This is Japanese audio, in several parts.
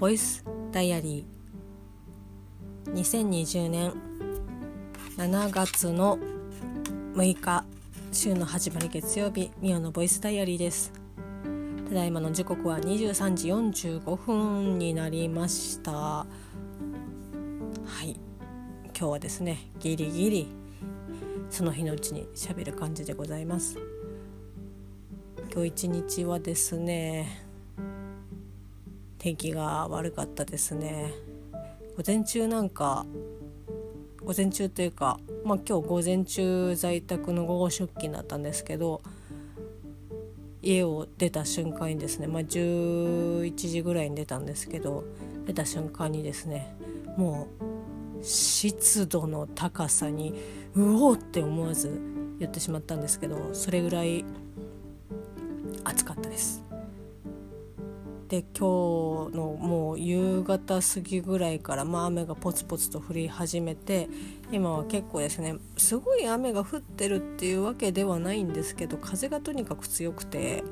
ボイスダイアリー。2020年7月の6日週の始まり月曜日ミオのボイスダイアリーです。ただいまの時刻は23時45分になりました。はい。今日はですねギリギリその日のうちに喋る感じでございます。今日一日はですね天気が悪かったですね午前中なんか午前中というか、まあ、今日午前中在宅の午後出勤だったんですけど家を出た瞬間にですね、まあ、11時ぐらいに出たんですけど出た瞬間にですねもう湿度の高さにうおーって思わず言ってしまったんですけどそれぐらい暑かったです。で今日のもう夕方過ぎぐらいから、まあ、雨がポツポツと降り始めて今は結構ですねすごい雨が降ってるっていうわけではないんですけど風がとにかく強くて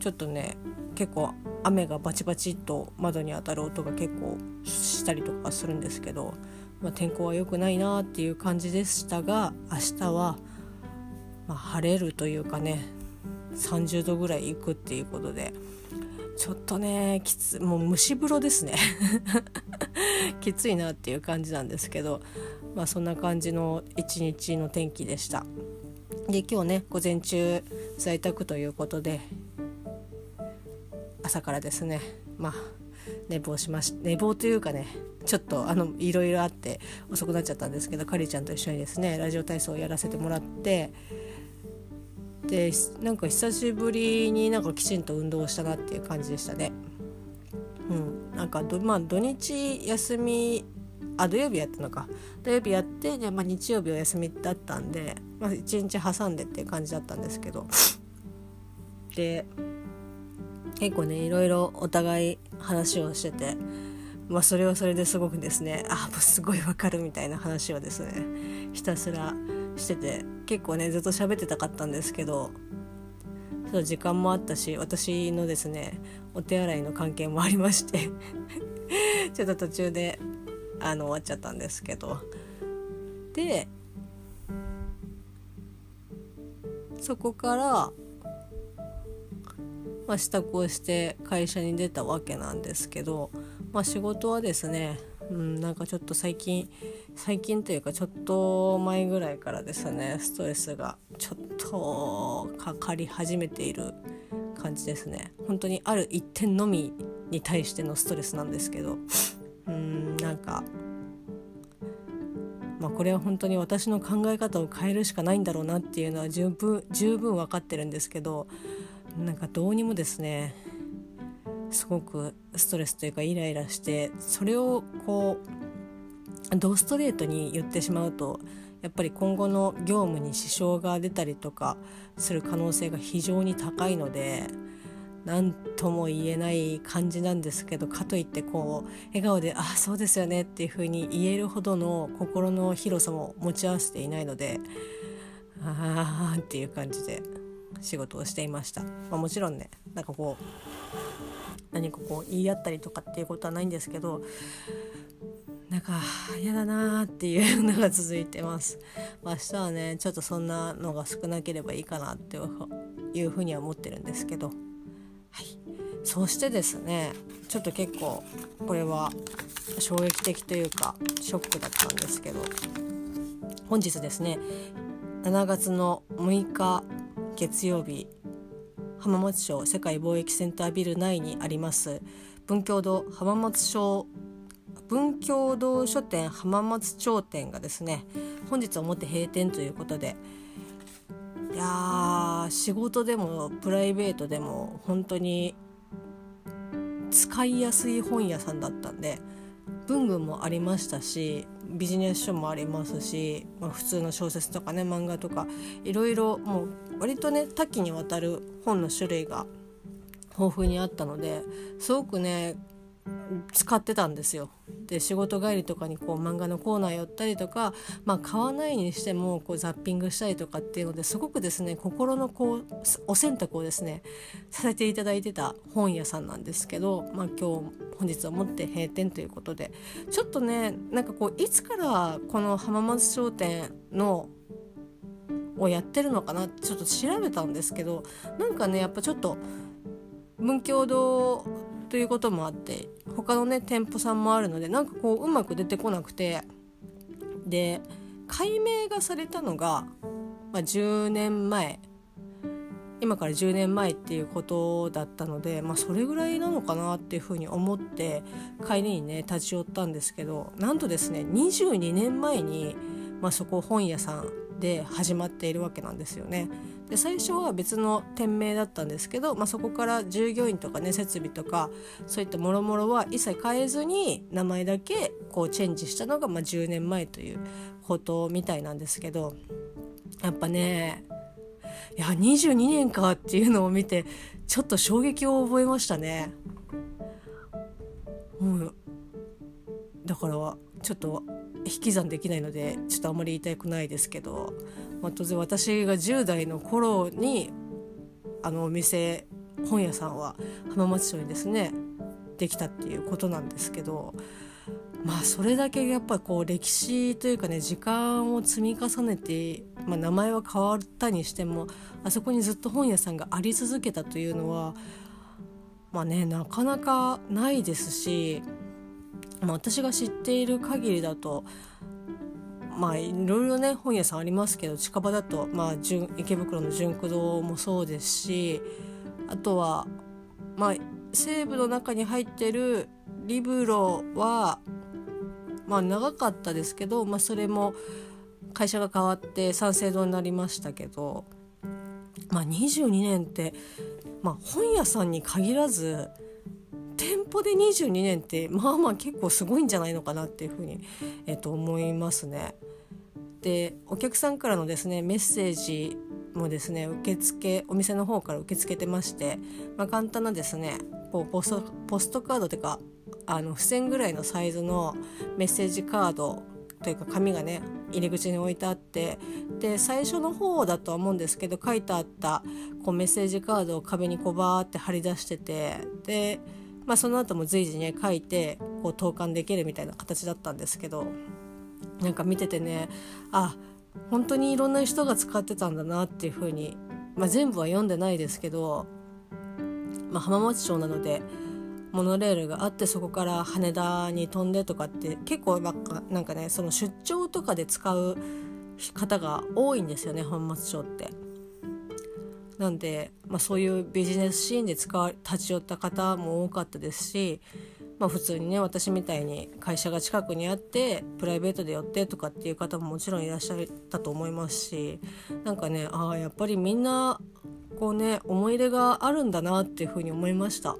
ちょっとね結構雨がバチバチっと窓に当たる音が結構したりとかするんですけど、まあ、天候は良くないなっていう感じでしたが明日は、まあ、晴れるというかね30度ぐらいいくっていうことで。ちょっとねきつもう蒸し風呂ですね。きついなっていう感じなんですけどまあそんな感じの一日の天気でした。で今日ね午前中在宅ということで朝からですねまあ寝坊しまし寝坊というかねちょっとあのいろいろあって遅くなっちゃったんですけどかりちゃんと一緒にですねラジオ体操をやらせてもらってでなんか久しぶりになんかきちんと運動したなっていう感じでしたね。うん、なんかど、まあ、土日休みあ土曜日やったのか。土曜日やってで、まあ、日曜日お休みだったんで、まあ、1日挟んでっていう感じだったんですけど。で結構ねいろいろお互い話をしてて、まあ、それはそれですごくですねあもうすごいわかるみたいな話をですねひたすらしてて結構ねずっと喋ってたかったんですけどちょっと時間もあったし私のですねお手洗いの関係もありまして ちょっと途中であの終わっちゃったんですけど。でそこから、まあ、支度をして会社に出たわけなんですけど、まあ、仕事はですね、うん、なんかちょっと最近最近というかちょっと前ぐらいからですねストレスがちょっとかかり始めている感じですね。本当にある一点のみに対してのストレスなんですけど。うんなんかまあこれは本当に私の考え方を変えるしかないんだろうなっていうのは十分十分分かってるんですけどなんかどうにもですねすごくストレスというかイライラしてそれをこうドストレートに言ってしまうとやっぱり今後の業務に支障が出たりとかする可能性が非常に高いので何とも言えない感じなんですけどかといってこう笑顔で「ああそうですよね」っていう風に言えるほどの心の広さも持ち合わせていないので「ああ」っていう感じで仕事をしていました。まあ、もちろんねなんかこう何かこう言い合ったりとかっていうことはないんですけどなんか嫌だなーっていうのが続いてます。明日はねちょっとそんなのが少なければいいかなっていうふうには思ってるんですけど、はい、そしてですねちょっと結構これは衝撃的というかショックだったんですけど。本日ですね7月の6日月曜日浜松町世界貿易センタービル内にあります文教堂浜松町文教堂書店浜松町店がですね本日をもって閉店ということでいや仕事でもプライベートでも本当に使いやすい本屋さんだったんで文具もありましたしビジネス書もありますし、まあ、普通の小説とかね漫画とかいろいろもう割とね多岐にわたる本の種類が豊富にあったのですごくね使ってたんですよ。で仕事帰りとかにこう漫画のコーナー寄ったりとか、まあ、買わないにしてもこうザッピングしたりとかっていうのですごくですね心のこうお洗濯をですねさせていただいてた本屋さんなんですけど、まあ、今日本日をもって閉店ということでちょっとねなんかこういつからこの浜松商店のをやってるのかなちょっと調べたんですけどなんかねやっぱちょっと文教堂ということもあって他のね店舗さんもあるのでなんかこううまく出てこなくてで解明がされたのが、まあ、10年前。今から10年前っていうことだったので、まあ、それぐらいなのかなっていうふうに思って帰りにね立ち寄ったんですけどなんとですね22年前に、まあ、そこ本屋さんで始まっているわけなんですよね。で最初は別の店名だったんですけど、まあ、そこから従業員とかね設備とかそういったもろもろは一切変えずに名前だけこうチェンジしたのがまあ10年前ということみたいなんですけどやっぱねいや22年かっていうのを見てちょっと衝撃を覚えましたね。もうだからちょっと引き算できないのでちょっとあんまり言いたくないですけど、まあ、当然私が10代の頃にあのお店本屋さんは浜松町にですねできたっていうことなんですけどまあそれだけやっぱこう歴史というかね時間を積み重ねて、まあ、名前は変わったにしてもあそこにずっと本屋さんがあり続けたというのはまあねなかなかないですしまあ、私が知っている限りだとまあいろいろね本屋さんありますけど近場だと、まあ、池袋の純駆堂もそうですしあとは、まあ、西部の中に入ってるリブロは、まあ、長かったですけど、まあ、それも会社が変わって三省堂になりましたけど、まあ、22年って、まあ、本屋さんに限らず店舗で22年ってまあまあ結構すごいんじゃないのかなっていうふうに、えっと、思いますね。でお客さんからのですねメッセージもですね受付お店の方から受け付けてまして、まあ、簡単なですねこうポストポストカードというかあの付箋ぐらいのサイズのメッセージカードというか紙がね入り口に置いてあってで最初の方だとは思うんですけど書いてあったこうメッセージカードを壁にこうバーって貼り出しててでまあ、その後も随時ね書いてこう投函できるみたいな形だったんですけどなんか見ててねあ本当にいろんな人が使ってたんだなっていうふうに、まあ、全部は読んでないですけど、まあ、浜松町なのでモノレールがあってそこから羽田に飛んでとかって結構なんかなんかねその出張とかで使う方が多いんですよね浜松町って。なんで、まあ、そういうビジネスシーンで使わ立ち寄った方も多かったですし、まあ、普通にね私みたいに会社が近くにあってプライベートで寄ってとかっていう方ももちろんいらっしゃったと思いますしなんかねああやっぱりみんなこうね思い入れがあるんだなっていうふうに思いました。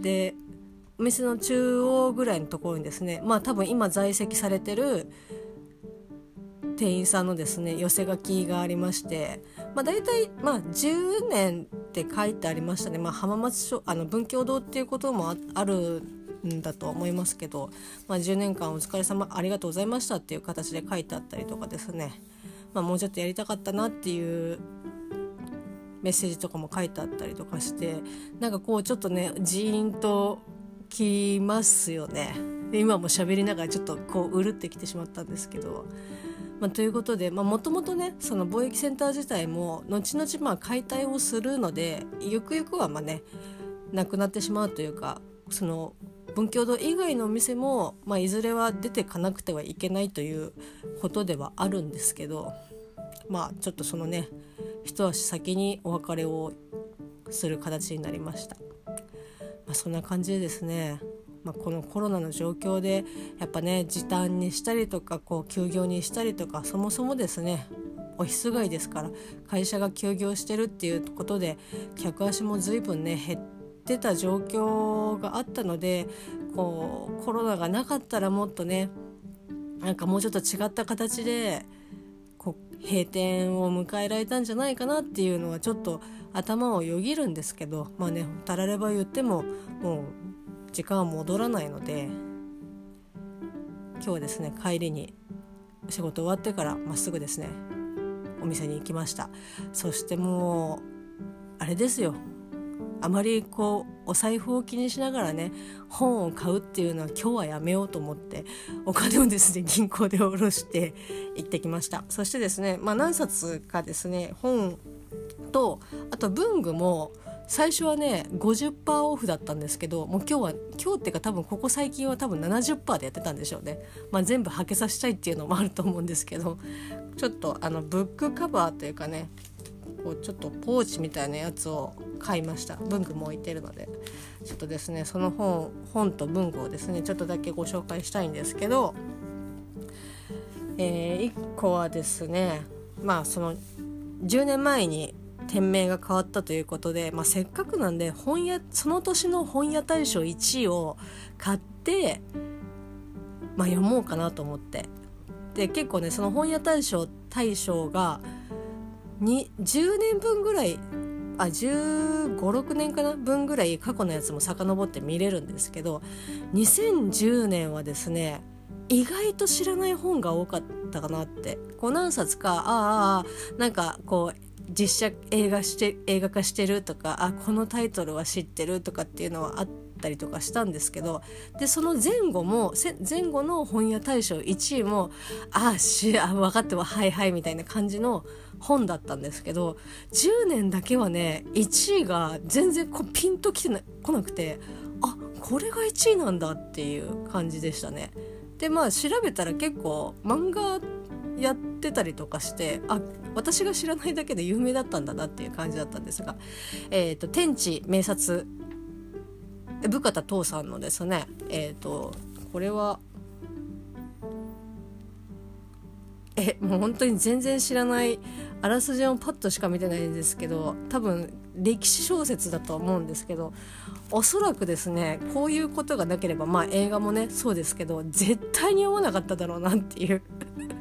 でお店の中央ぐらいのところにですねまあ多分今在籍されてる店員さんのですね寄せ書きがありまして、まあ、大体、まあ、10年って書いてありましたね、まあ、浜松署あの文教堂っていうこともあるんだと思いますけど、まあ、10年間お疲れ様ありがとうございましたっていう形で書いてあったりとかですね、まあ、もうちょっとやりたかったなっていうメッセージとかも書いてあったりとかしてなんかこうちょっとねジーンときますよね。今も喋りながらちょっとこううるってきてしまったんですけどまあ、ということでもともとねその貿易センター自体も後々まあ解体をするのでゆくゆくはまあねなくなってしまうというかその文教堂以外のお店も、まあ、いずれは出てかなくてはいけないということではあるんですけどまあちょっとそのね一足先にお別れをする形になりました。まあ、そんな感じでですねまあ、このコロナの状況でやっぱね時短にしたりとかこう休業にしたりとかそもそもですねオフィス街ですから会社が休業してるっていうことで客足も随分ね減ってた状況があったのでこうコロナがなかったらもっとねなんかもうちょっと違った形でこう閉店を迎えられたんじゃないかなっていうのはちょっと頭をよぎるんですけどまあねたられば言ってももう時間は戻らないので今日はですね帰りに仕事終わってからまっすぐですねお店に行きました。そしてもうあれですよ。あまりこうお財布を気にしながらね本を買うっていうのは今日はやめようと思ってお金をですね 銀行で下ろして行ってきました。そしてですね、まあ、何冊かですね本とあと文具も最初はね50%オフだったんですけどもう今日は今日っていうか多分ここ最近は多分70%でやってたんでしょうね、まあ、全部はけさせたいっていうのもあると思うんですけどちょっとあのブックカバーというかねこうちょっとポーチみたいなやつを買いました。文具も置いてるので。ちょっとですねその本本と文具をですねちょっとだけご紹介したいんですけど、えー、1個はですねまあその10年前に店名が変わったということで、まあ、せっかくなんで本屋その年の本屋大賞1位を買って、まあ、読もうかなと思って。で結構ねその本屋大賞大賞がに10年分ぐらいあ1516年かな分ぐらい過去のやつも遡って見れるんですけど2010年はですね意外と知らない本が多かったかなって。こう何冊かああなんかこう実写映画して映画化してるとかあこのタイトルは知ってるとかっていうのはあったりとかしたんですけどでその前後も前後の本屋大賞1位もあしあ分かってははいはいみたいな感じの本だったんですけど10年だけはね1位が全然こピンときてな来なくてあこれが1位なんだっていう感じでしたね。でまあ調べたら結構漫画やってたりとかしてあ私が知らないだけで有名だったんだなっていう感じだったんですが、えーと、天地名察部方父さんのですねえっ、ー、とこれはえもう本当に全然知らないあらすじをパッとしか見てないんですけど多分歴史小説だと思うんですけどおそらくですねこういうことがなければまあ映画もねそうですけど絶対に読まなかっただろうなっていう。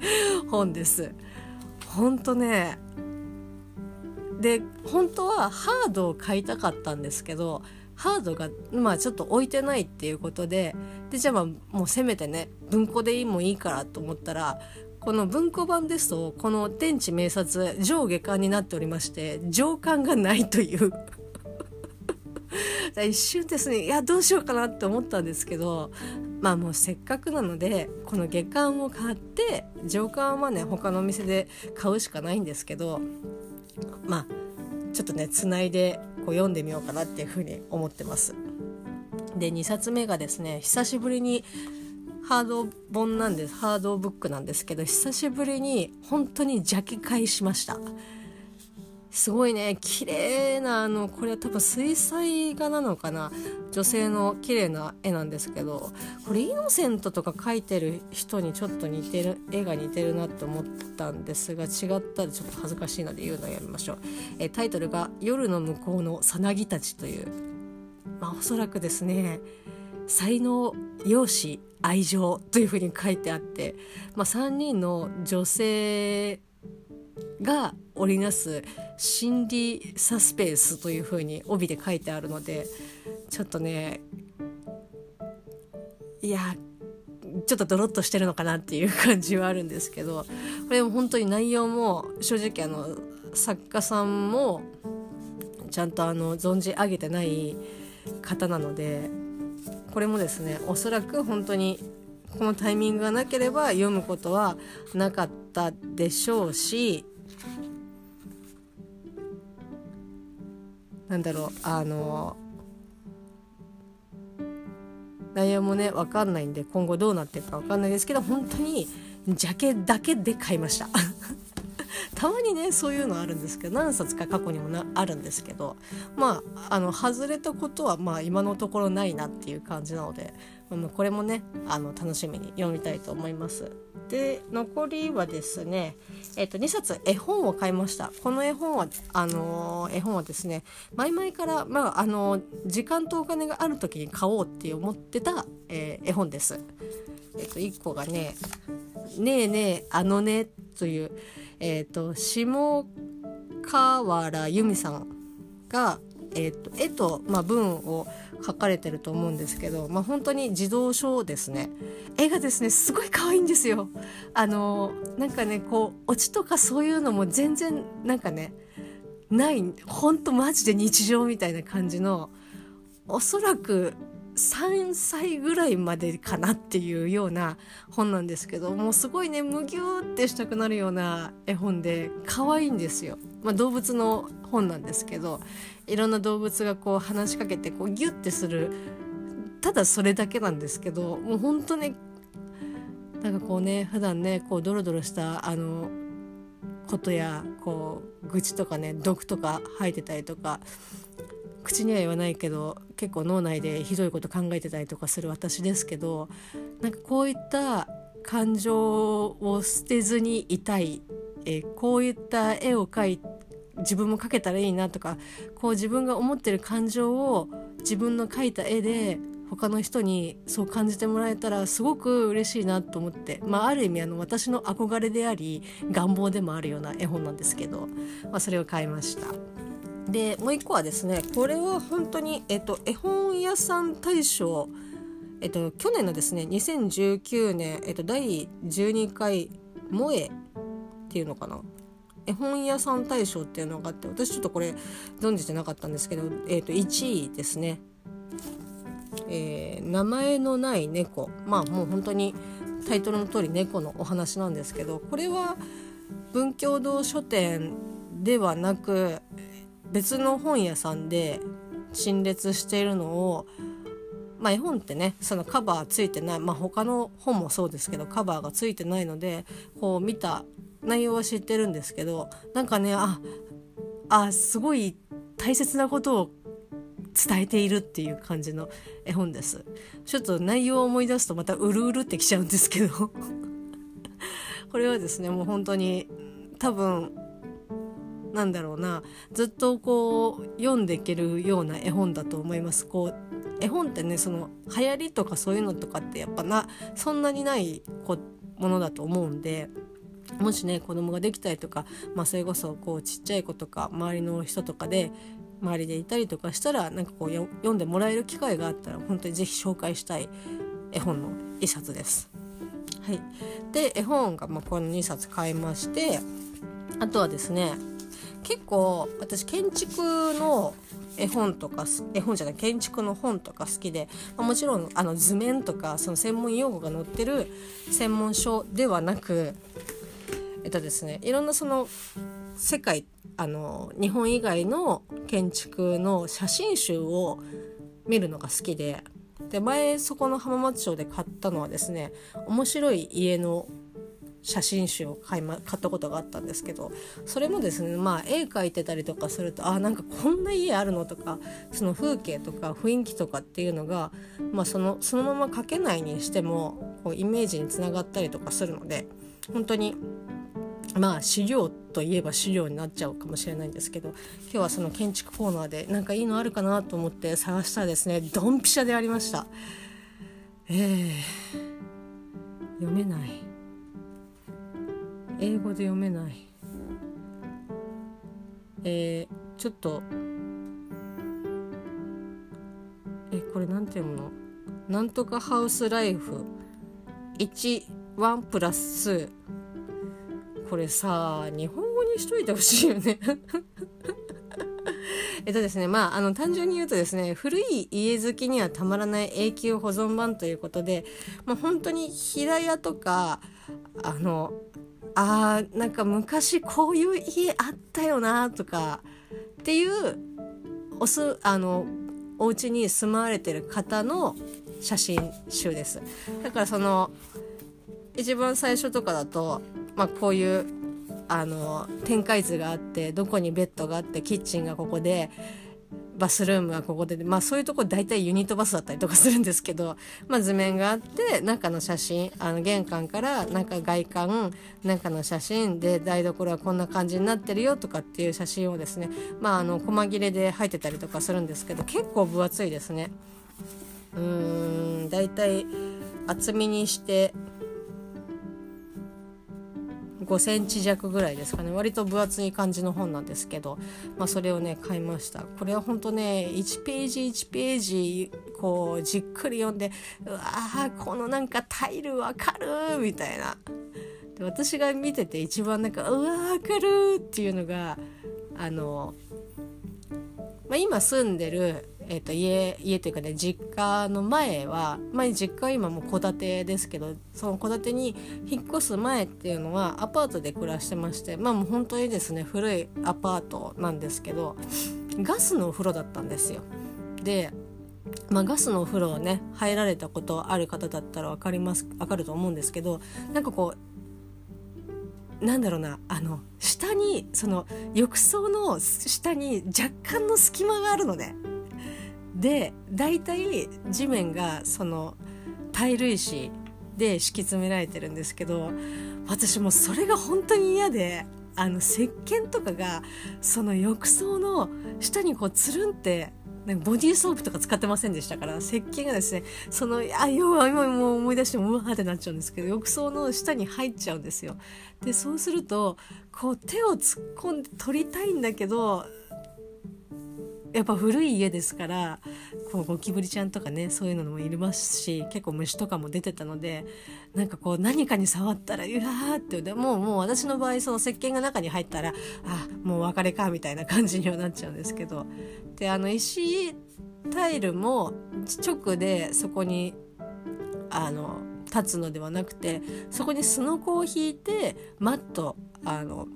本です。ほんとねで本当はハードを買いたかったんですけどハードがまあちょっと置いてないっていうことででじゃあまあもうせめてね文庫でいいもいいからと思ったらこの文庫版ですとこの天地名察上下巻になっておりまして上巻がないという 一瞬ですねいやどうしようかなって思ったんですけどまあもうせっかくなのでこの下巻を買って上巻はね他のお店で買うしかないんですけどまあちょっとねつないでこう読んでみようかなっていうふうに思ってます。で2冊目がですね久しぶりにハード本なんですハードブックなんですけど久しぶりに本当にジャケ買いしました。すごいね。綺麗なあのこれは多分水彩画なのかな。女性の綺麗な絵なんですけど。これイノセントとか描いてる人にちょっと似てる絵が似てるなって思ったんですが違ったらちょっと恥ずかしいので言うのをやめましょう、えタイトルが「夜の向こうのさなぎたち」というまあおそらくですね。才能容姿愛情というふうに書いてあって、まあ、3人の女性が織りなす心理サスペンスというふうに帯で書いてあるのでちょっとねいやちょっとドロッとしてるのかなっていう感じはあるんですけどこれも本当に内容も正直あの作家さんもちゃんとあの存じ上げてない方なのでこれもですねおそらく本当にこのタイミングがなければ読むことはなかったでしょうしなんだろうあの内容もね分かんないんで今後どうなっていくか分かんないですけど本当にジャケだけで買いました。たまにねそういうのあるんですけど何冊か過去にもなあるんですけどまああの外れたことはまあ今のところないなっていう感じなので、うん、これもねあの楽しみに読みたいと思います。で残りはですね、えー、と2冊絵本を買いましたこの絵本はあのー、絵本はですね前々から、まああのー、時間とお金がある時に買おうって思ってた、えー、絵本です。えっ、と1個がね「ねえねえあのね」という、えーと、下河原由美さんが、えーと、絵と、まあ、文を書かれてると思うんですけど、まあ、本当に児童書ですね絵がですねすごい可愛いんですよあのなんかねこうオチとかそういうのも全然なんかねないほんとマジで日常みたいな感じのおそらく3歳ぐらいまでかなっていうような本なんですけどもうすごいねむぎゅーってしたくなるような絵本で可愛いんですよ。まあ、動物の本なんですけどいろんな動物がこう話しかけてこうギュッてする。ただそれだけなんですけどもう本当ねなんかこうね普段ねこうドロドロしたあのことやこう愚痴とかね毒とか吐いてたりとか口には言わないけど結構脳内でひどいこと考えてたりとかする私ですけどなんかこういった感情を捨てずにいたい、え、こういった絵を描い自分も描けたらいいなとかこう自分が思ってる感情を自分の描いた絵で他の人にそう感じてもらえたらすごく嬉しいなと思って、まあ、ある意味あの私の憧れであり願望でもあるような絵本なんですけど、まあ、それを買いました。でもう一個はですねこれは本当に、えっと、絵本屋さん大賞、えっと、去年のですね2019年、えっと、第12回萌えっていうのかな？絵本屋さん大賞っていうのがあって私ちょっとこれ存じてなかったんですけど、えっと、1位ですね、えー、名前のない猫。まあもう本当にタイトルの通り猫のお話なんですけどこれは文教堂書店ではなく別の本屋さんで陳列しているのをまあ、絵本ってねそのカバーついてない、まあ、他の本もそうですけどカバーがついてないのでこう見た内容は知ってるんですけどなんかねああすごい大切なことを伝えているっていう感じの絵本です。ちょっと内容を思い出すとまたうるうるってきちゃうんですけど。これはですねもう本当に多分なんだろうなずっとこう読んでいけるような絵本だと思います。こう絵本ってねその流行りとかそういうのとかってやっぱなそんなにないこものだと思うんで。もしね子供ができたりとか、まあ、それこそこうちっちゃい子とか周りの人とかで周りでいたりとかしたらなんかこう読んでもらえる機会があったら本当に是非紹介したい絵本の一冊です。はい、で絵本がまあこの2冊買いましてあとはですね結構私建築の絵本とか絵本じゃない建築の本とか好きで、まあ、もちろんあの図面とかその専門用語が載ってる専門書ではなくえっとですねいろんなその世界あの日本以外の建築の写真集を見るのが好きでで前そこの浜松町で買ったのはですね面白い家の写真集を買い、ま、買ったことがあったんですけどそれもですねまあ絵描いてたりとかするとあなんかこんな家あるのとかその風景とか雰囲気とかっていうのが、まあ、そのそのまま描けないにしてもこうイメージにつながったりとかするので本当にまあ資料といえば資料になっちゃうかもしれないんですけど今日はその建築コーナーでなんかいいのあるかなと思って探したらですねドンピシャでありました。えー、読めない。英語で読めないえー、ちょっとえこれなんて読むの？なんとかハウスライフ1ワンプラスこれさ日本語にしといてほしいよね。えっとですねまああの単純に言うとですね古い家好きにはたまらない永久保存版ということで、まあ、本当に平屋とかあのあーなんか昔こういう家あったよなとかっていうおすあのお家に住まわれてる方の写真集です。だからその一番最初とかだと、まあ、こういうあの展開図があってどこにベッドがあってキッチンがここでバスルームはここで、まあそういうとこ大体ユニットバスだったりとかするんですけど、まあ図面があって、中の写真、あの玄関から中外観、中の写真で台所はこんな感じになってるよとかっていう写真をですね、まああの細切れで入ってたりとかするんですけど、結構分厚いですね。うーん、大体厚みにして、5センチ弱ぐらいですかね。割と分厚い感じの本なんですけど、まあ、それをね買いました。これは本当ね1ページ1ページこうじっくり読んでうわーこのなんかタイルわかるみたいな。で私が見てて一番なんかうわーわかるっていうのがあの、まあ、今住んでるえーと、家家というかね実家の前は、まあ、実家は今も戸建てですけどその戸建てに引っ越す前っていうのはアパートで暮らしてましてまあもう本当にですね古いアパートなんですけどガスのお風呂だったんですよ。でまあ、ガスのお風呂をね入られたことある方だったら分かります分かると思うんですけどなんかこうなんだろうなあの下にその浴槽の下に若干の隙間があるのねで大体地面がそのタイル石で敷き詰められてるんですけど私もそれが本当に嫌であの石鹸とかがその浴槽の下にこうつるんってなんかボディーソープとか使ってませんでしたから石鹸がですねそのあ要は今もう思い出してもうわーってなっちゃうんですけど浴槽の下に入っちゃうんですよ。でそうするとこう手を突っ込んで取りたいんだけどやっぱ古い家ですからこうゴキブリちゃんとかねそういうのもいますし結構虫とかも出てたのでなんかこう何かに触ったらうわーってでもうもう私の場合その石鹸が中に入ったらあもうお別れかみたいな感じにはなっちゃうんですけど。であの石タイルも直でそこにあの立つのではなくてそこにすのこを引いてマットあの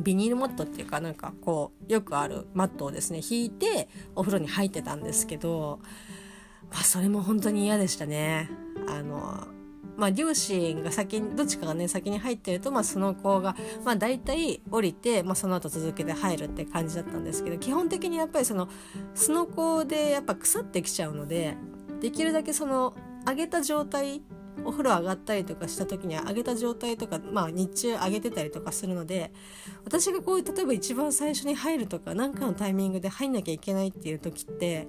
ビニールマットっていうかなんかこうよくあるマットをですね引いてお風呂に入ってたんですけど、まあ、それも本当に嫌でしたね。あのまあ、両親が先にどっちかがね先に入ってると、まあ、その子が、まあ、大体降りて、まあ、その後続けて入るって感じだったんですけど基本的にやっぱりそのすのこでやっぱ腐ってきちゃうのでできるだけその上げた状態お風呂上がったりとかした時には上げた状態とか、まあ、日中上げてたりとかするので私がこういう例えば一番最初に入るとか何かのタイミングで入んなきゃいけないっていう時って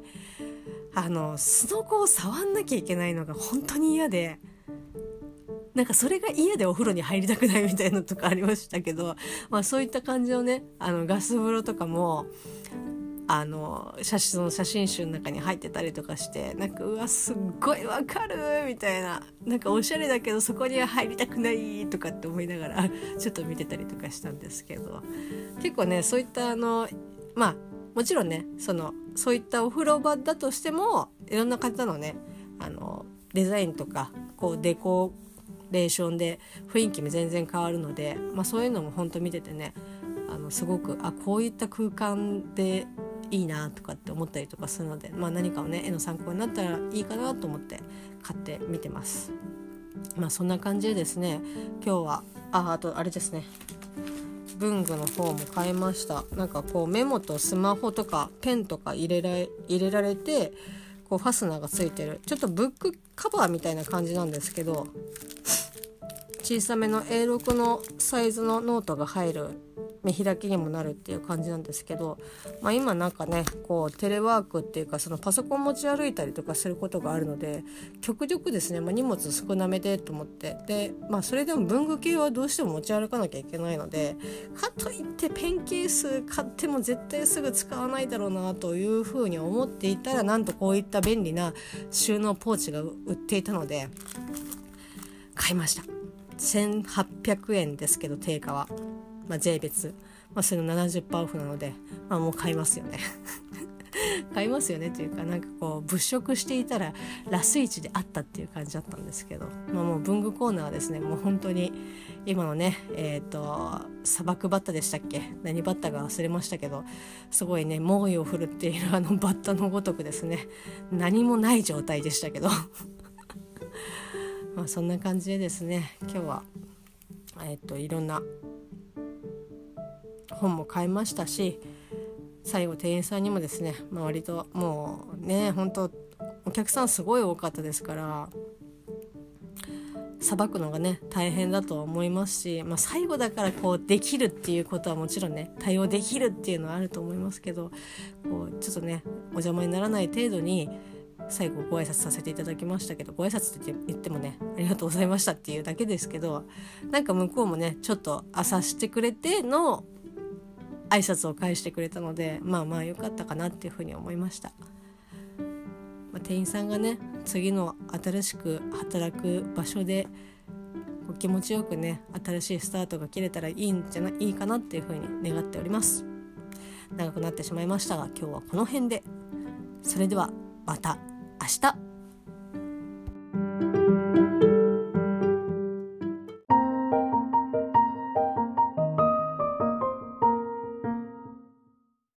あのすのこを触んなきゃいけないのが本当に嫌で。なんかそれが嫌でお風呂に入りたくないみたいなとかありましたけど、まあ、そういった感じのねあのガス風呂とかもあの写真の写真集の中に入ってたりとかしてなんかうわすっごいわかるみたいな。なんかおしゃれだけどそこには入りたくないとかって思いながらちょっと見てたりとかしたんですけど。結構ねそういったあのまあもちろんねそのそういったお風呂場だとしてもいろんな方のねあのデザインとかこうデコレーションで雰囲気も全然変わるので、まあ、そういうのも本当見ててねあのすごくあこういった空間でいいなとかって思ったりとかするので、まあ、何かをね絵の参考になったらいいかなと思って買ってみてます。まあそんな感じでですね今日はああとあれですね。文具の方も買いました。なんかこうメモとスマホとかペンとか入れられ入れられてこうファスナーがついてる。ちょっとブックカバーみたいな感じなんですけど小さめの A6 のサイズのノートが入る見開きにもなるっていう感じなんですけど、まあ、今なんかねこうテレワークっていうかそのパソコン持ち歩いたりとかすることがあるので極力ですね、まあ、荷物少なめでと思ってで、まあ、それでも文具系はどうしても持ち歩かなきゃいけないのでかといってペンケース買っても絶対すぐ使わないだろうなというふうに思っていたらなんとこういった便利な収納ポーチが売っていたので買いました。1800円ですけど定価は。まあ、税別、まあ、それの70%オフなので、まあ、もう買いますよね。買いますよね。というかなんかこう物色していたらラスイチであったっていう感じだったんですけど、まあ、もう文具コーナーはですねもう本当に今のねえっ、ー、と砂漠バッタでしたっけ？何バッタが忘れましたけどすごいね猛威を振るっているあのバッタのごとくですね何もない状態でしたけど。まあそんな感じでですね今日はえっ、ー、といろんな本も買いましたし最後店員さんにもですね、まあ、割ともうね本当お客さんすごい多かったですからさばくのがね大変だと思いますし、まあ、最後だからこうできるっていうことはもちろんね対応できるっていうのはあると思いますけどこうちょっとねお邪魔にならない程度に最後ご挨拶させていただきましたけどご挨拶って言ってもねありがとうございましたっていうだけですけどなんか向こうもねちょっと浅してくれての挨拶を返してくれたのでまあまあ良かったかなっていうふうに思いました、まあ、店員さんがね次の新しく働く場所で気持ちよくね新しいスタートが切れたらいいんじゃないいいかなっていうふうに願っております。長くなってしまいましたが今日はこの辺で。それではまた明日。